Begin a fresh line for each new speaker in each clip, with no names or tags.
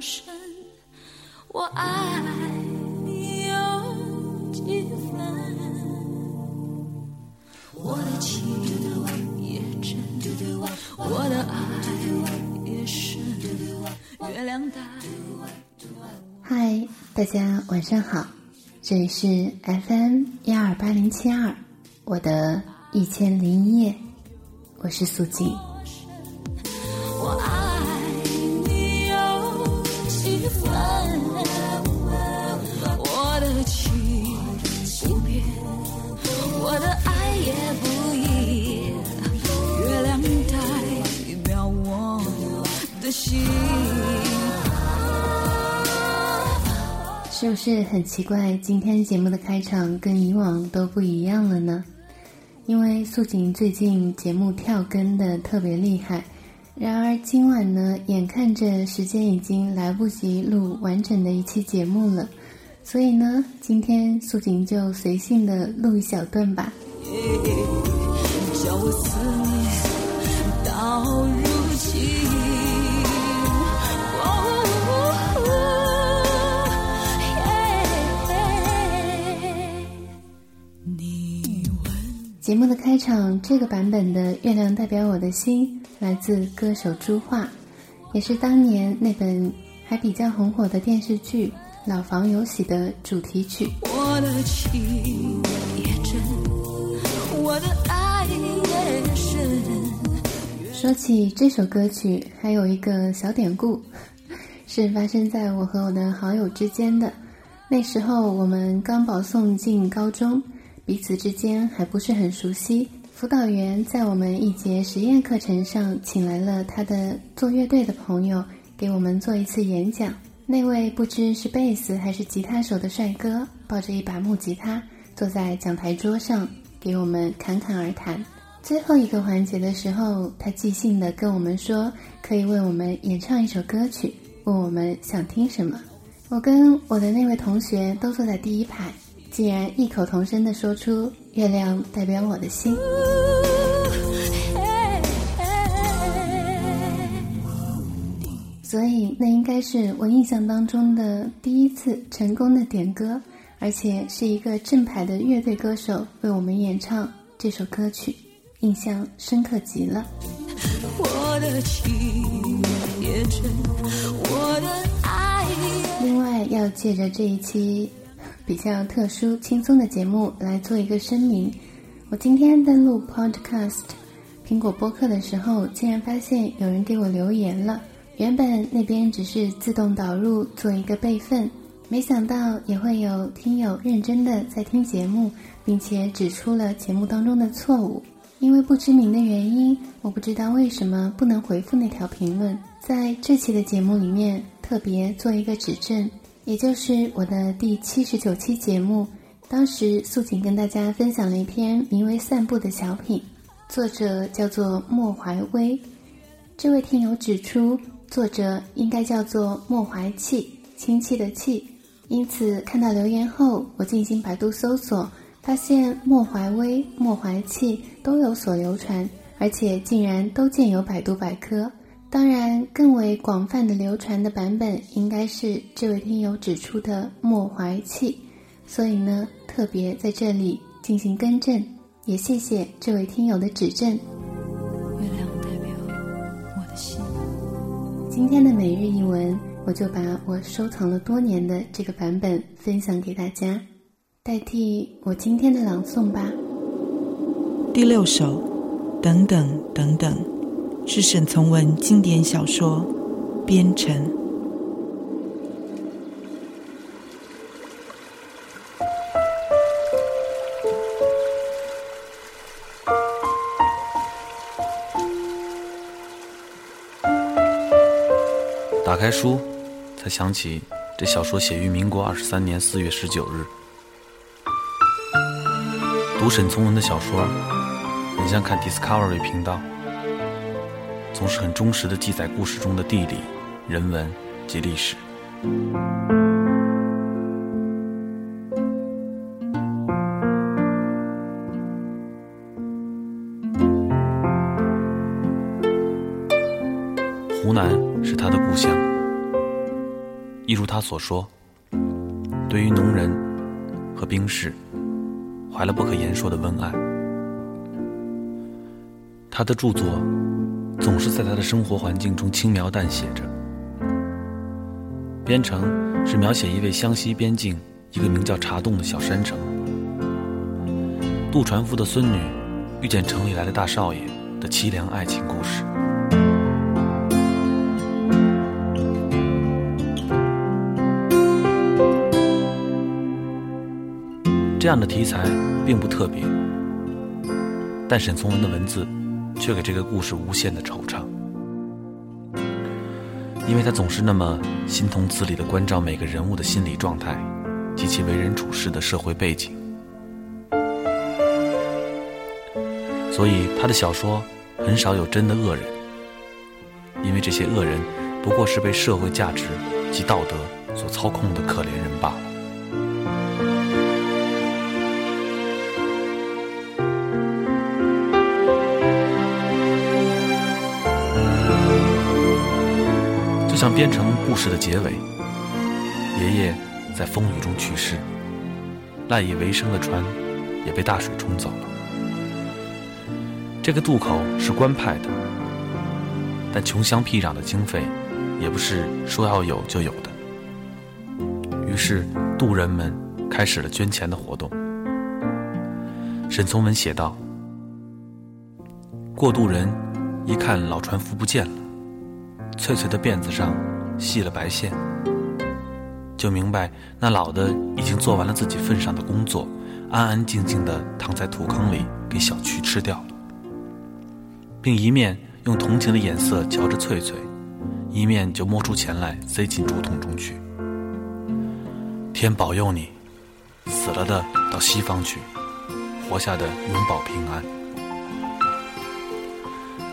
深，我爱你有几分？我的情也真，我的爱也深。月亮代
嗨，大家晚上好，这里是 FM 幺二八零七二，我的一千零一夜，我是素静。
的心。
是不是很奇怪？今天节目的开场跟以往都不一样了呢？因为素锦最近节目跳更的特别厉害，然而今晚呢，眼看着时间已经来不及录完整的一期节目了，所以呢，今天素锦就随性的录一小段吧。节目的开场，这个版本的《月亮代表我的心》来自歌手朱桦，也是当年那本还比较红火的电视剧《老房有喜》的主题曲。
我的情也真，我的爱也深。
说起这首歌曲，还有一个小典故，是发生在我和我的好友之间的。那时候我们刚保送进高中，彼此之间还不是很熟悉。辅导员在我们一节实验课程上，请来了他的做乐队的朋友，给我们做一次演讲。那位不知是贝斯还是吉他手的帅哥，抱着一把木吉他，坐在讲台桌上，给我们侃侃而谈。最后一个环节的时候，他即兴的跟我们说，可以为我们演唱一首歌曲，问我们想听什么。我跟我的那位同学都坐在第一排，竟然异口同声地说出“月亮代表我的心”。所以那应该是我印象当中的第一次成功的点歌，而且是一个正牌的乐队歌手为我们演唱这首歌曲，印象深刻极了。
我的情也真，我的爱也
另外，要借着这一期比较特殊、轻松的节目来做一个声明：我今天登录 Podcast 苹果播客的时候，竟然发现有人给我留言了。原本那边只是自动导入做一个备份，没想到也会有听友认真的在听节目，并且指出了节目当中的错误。因为不知名的原因，我不知道为什么不能回复那条评论。在这期的节目里面，特别做一个指正，也就是我的第七十九期节目，当时素锦跟大家分享了一篇名为《散步》的小品，作者叫做莫怀威。这位听友指出，作者应该叫做莫怀气，亲戚的戚。因此，看到留言后，我进行百度搜索。发现莫怀威、莫怀气都有所流传，而且竟然都见有百度百科。当然，更为广泛的流传的版本应该是这位听友指出的莫怀气，所以呢，特别在这里进行更正，也谢谢这位听友的指正。
月亮代表我的心。
今天的每日一文，我就把我收藏了多年的这个版本分享给大家。代替我今天的朗诵吧。
第六首，等等等等，是沈从文经典小说《边城》。
打开书，才想起这小说写于民国二十三年四月十九日。读沈从文的小说，很像看 Discovery 频道，总是很忠实的记载故事中的地理、人文及历史。湖南是他的故乡，一如他所说，对于农人和兵士，怀了不可言说的温爱。他的著作总是在他的生活环境中轻描淡写着。边城是描写一位湘西边境一个名叫茶洞的小山城，渡船夫的孙女遇见城里来的大少爷的凄凉爱情故事。这样的题材并不特别，但沈从文的文字却给这个故事无限的惆怅，因为他总是那么心同字理的关照每个人物的心理状态及其为人处事的社会背景，所以他的小说很少有真的恶人，因为这些恶人不过是被社会价值及道德所操控的可怜人罢了。就像编成故事的结尾，爷爷在风雨中去世，赖以为生的船也被大水冲走了。这个渡口是官派的，但穷乡僻壤的经费也不是说要有就有的。于是渡人们开始了捐钱的活动。沈从文写道：“过渡人一看老船夫不见了。”翠翠的辫子上系了白线，就明白那老的已经做完了自己份上的工作，安安静静地躺在土坑里给小蛆吃掉了，并一面用同情的眼色瞧着翠翠，一面就摸出钱来塞进竹筒中去。天保佑你，死了的到西方去，活下的永保平安。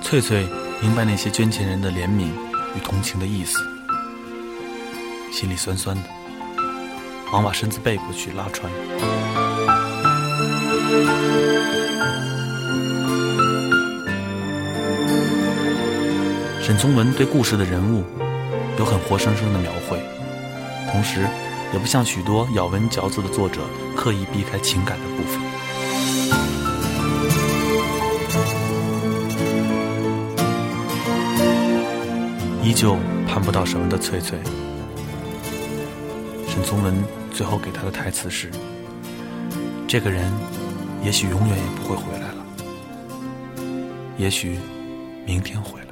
翠翠明白那些捐钱人的怜悯。与同情的意思，心里酸酸的，忙把身子背过去拉船。沈从文对故事的人物有很活生生的描绘，同时也不像许多咬文嚼字的作者刻意避开情感的部分。依旧盼不到什么的翠翠，沈从文最后给他的台词是：“这个人，也许永远也不会回来了，也许明天回来。”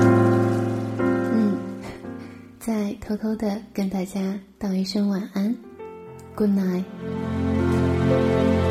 嗯，再偷偷的跟大家道一声晚安，Good night。Thank you.